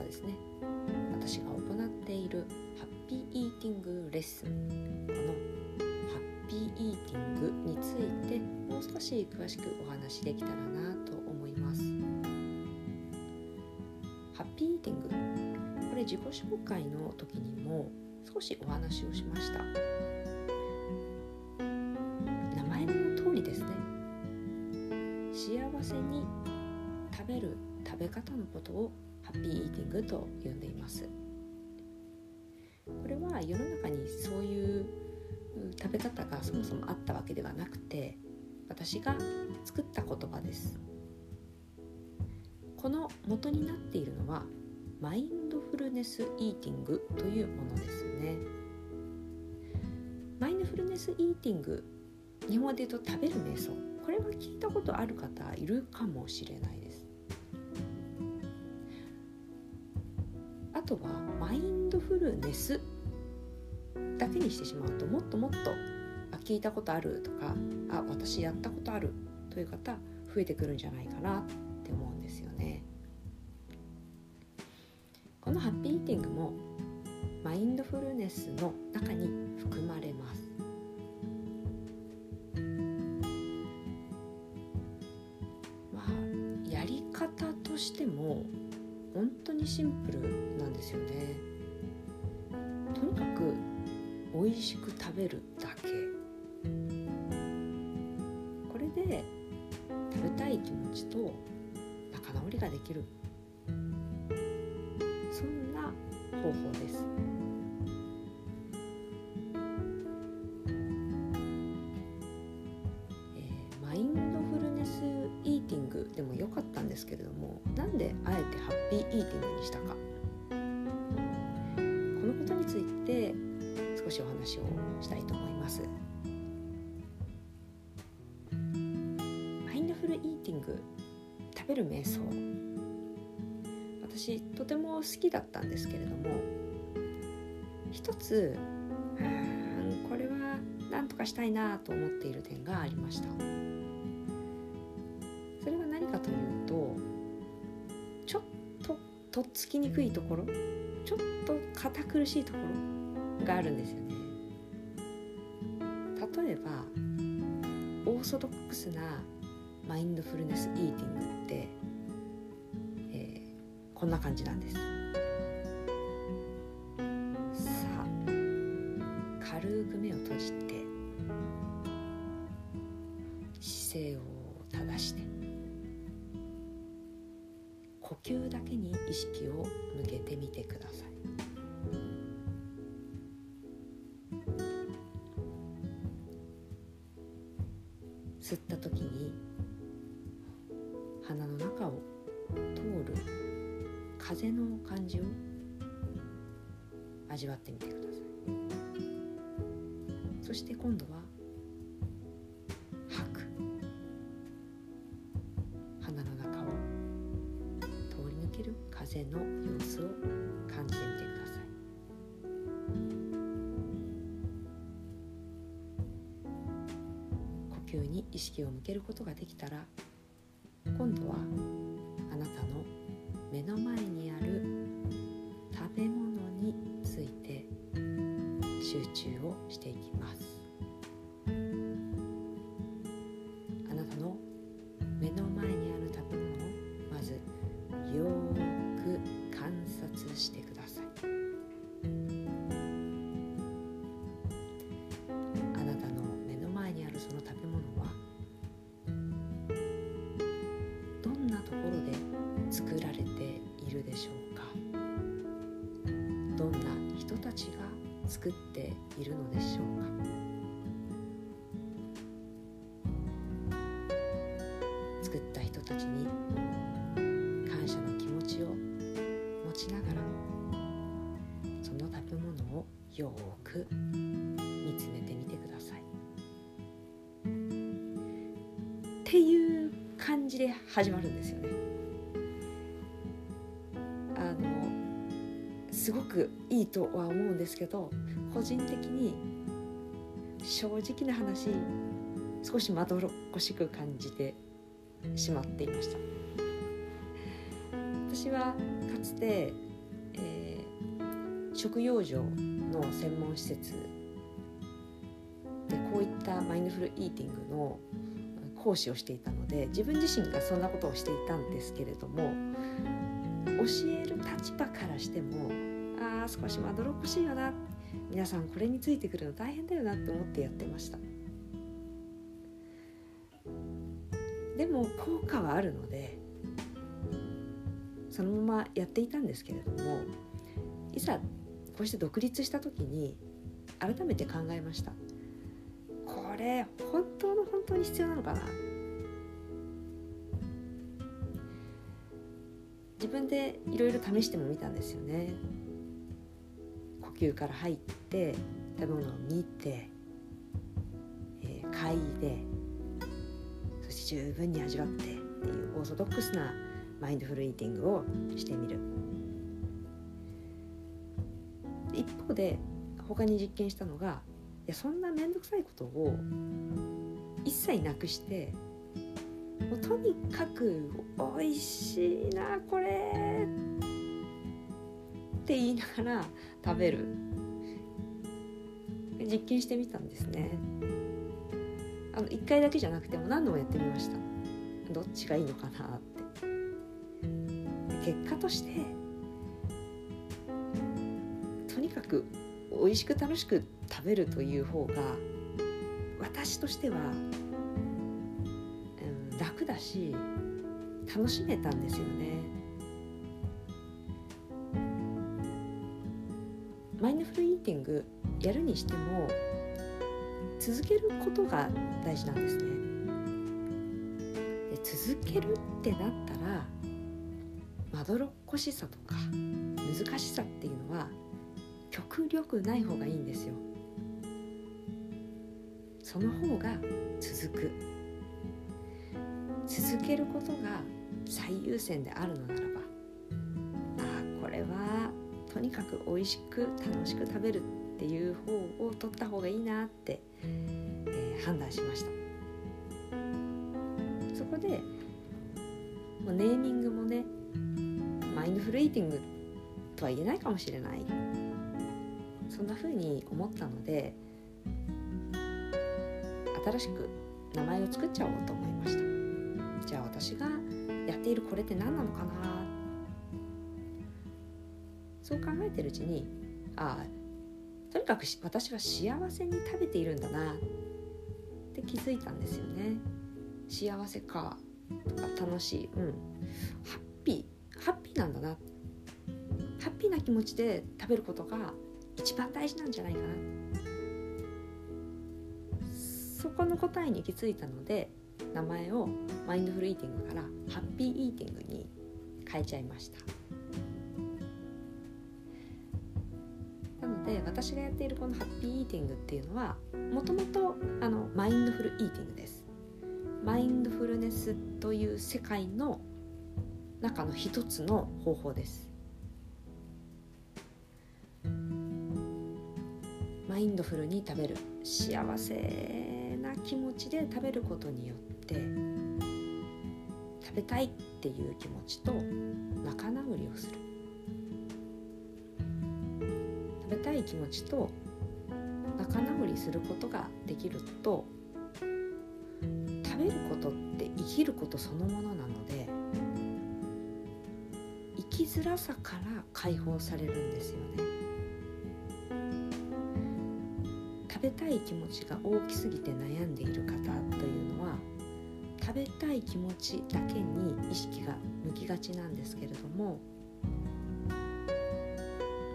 はですね。私が行っているハッピーイーティングレッスン。このハッピーイーティングについてもう少し詳しくお話しできたらなと思います。ハッピーイーティング。これ自己紹介の時にも少しお話をしました。名前の通りですね。幸せに食べる食べ方のことをハッピーイーティングと呼んでいます。これは世の中にそういう食べ方がそもそもあったわけではなくて私が作った言葉です。この元になっているのはマインドフルネスイーティングというものですね。マインドフルネスイーティング日本語で言うと食べる瞑想。これは聞いたことある方いるかもしれないです。とはマインドフルネスだけにしてしまうともっともっとあ聞いたことあるとかあ私やったことあるという方増えてくるんじゃないかなって思うんですよね。このハッピーイーティングもマインドフルネスの中に含まれます。まあやり方としても本当にシンプルなんですよね。とにかく美味しく食べるだけ。これで食べたい気持ちと仲直りができる。そんな方法です。少しお話をしたいと思います。マインドフルイーティング食べる瞑想。私とても好きだったんですけれども一つうんこれは何とかしたいなと思っている点がありました。それは何かというとちょっととっつきにくいところちょっと堅苦しいところがあるんですよね。例えばオーソドックスなマインドフルネスイーティングって、えー、こんな感じなんです。さあ軽く目を閉じて姿勢を正して呼吸だけに意識を向けてみてください。吸った時に鼻の中を通る風の感じを味わってみてください。そして今度は吐く。鼻の中を通り抜ける風の様子を呼吸に意識を向けることができたら今度はあなたの目の前にある食べ物について集中をしていきます。作っているのでしょうか。作った人たちに感謝の気持ちを持ちながらその食べ物をよく見つめてみてください。っていう感じで始まるんですよね。すごくいいとは思うんですけど個人的に正直な話少しまどろっこしく感じてしまっていました。私はかつて、えー、食用場の専門施設でこういったマインドフルイーティングの講師をしていたので自分自身がそんなことをしていたんですけれども教える立場からしても少しまどろっこしいよな。皆さんこれについてくるの大変だよなって思ってやってました。でも効果はあるのでそのままやっていたんですけれどもいざこうして独立した時に改めて考えました。これ本当の本当に必要なのかな。自分でいろいろ試してもみたんですよね。呼吸から入って食べ物を見て、えー、嗅いでそして十分に味わってっていうオーソドックスなマインドフルイーティングをしてみる。一方で他に実験したのがいやそんな面倒くさいことを一切なくしてもうとにかく美味しいなこれっって言いながら食べる。実験してみたんですね。あの1回だけじゃなくても何度もやってみました。どっちがいいのかなって。結果としてとにかく美味しく楽しく食べるという方が私としては、うん、楽だし楽しめたんですよね。マインドフルイーティングやるにしても続けることが大事なんですね。で続けるってなったらまどろっこしさとか難しさっていうのは極力ない方がいいんですよ。その方が続く続けることが最優先であるのならばとにかく美味しく楽しく食べるっていう方を取った方がいいなって、えー、判断しました。そこでネーミングもねマインドフルイーティングとは言えないかもしれない。そんな風に思ったので新しく名前を作っちゃおうと思いました。じゃあ私がやっているこれって何なのかなそう考えてるうちにああとにかく私は幸せに食べているんだなって気づいたんですよね。幸せかとか楽しいうん。ハッピーハッピーなんだな。ハッピーな気持ちで食べることが一番大事なんじゃないかな。そこの答えに行き着いたので名前をマインドフルイーティングからハッピーイーティングに変えちゃいました。で私がやっているこのハッピーイーティングっていうのはもともとマインドフルイーティングです。マインドフルネスという世界の中の一つの方法です。マインドフルに食べる。幸せな気持ちで食べることによって食べたいっていう気持ちと仲直りをする。べたい気持ちと仲直りすることができると食べることって生きることそのものなので生きづらさから解放されるんですよね。食べたい気持ちが大きすぎて悩んでいる方というのは食べたい気持ちだけに意識が向きがちなんですけれども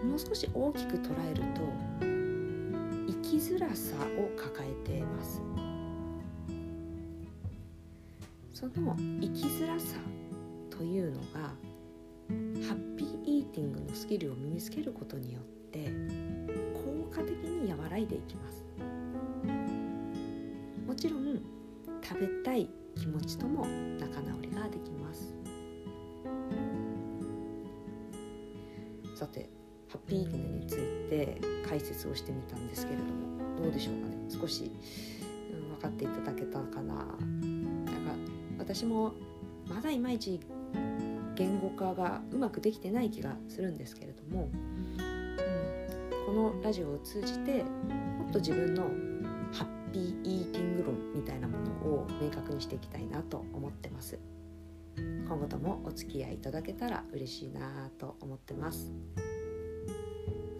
もう少し大きく捉えると生きづらさを抱えています。その生きづらさというのがハッピーイーティングのスキルを身につけることによって効果的に和らいでいきます。もちろん食べたい気持ちとも仲直りができます。さてハッピーイーティングについて解説をしてみたんですけれどもどうでしょうかね。少し、うん、分かっていただけたかな。なんか私もまだいまいち言語化がうまくできてない気がするんですけれども、うん、このラジオを通じてもっと自分のハッピーイーティング論みたいなものを明確にしていきたいなと思ってます。今後ともお付き合いいただけたら嬉しいなと思ってます。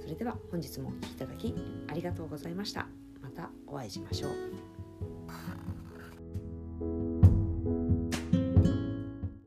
それでは本日もお聴きいただきありがとうございました。またお会いしましょう。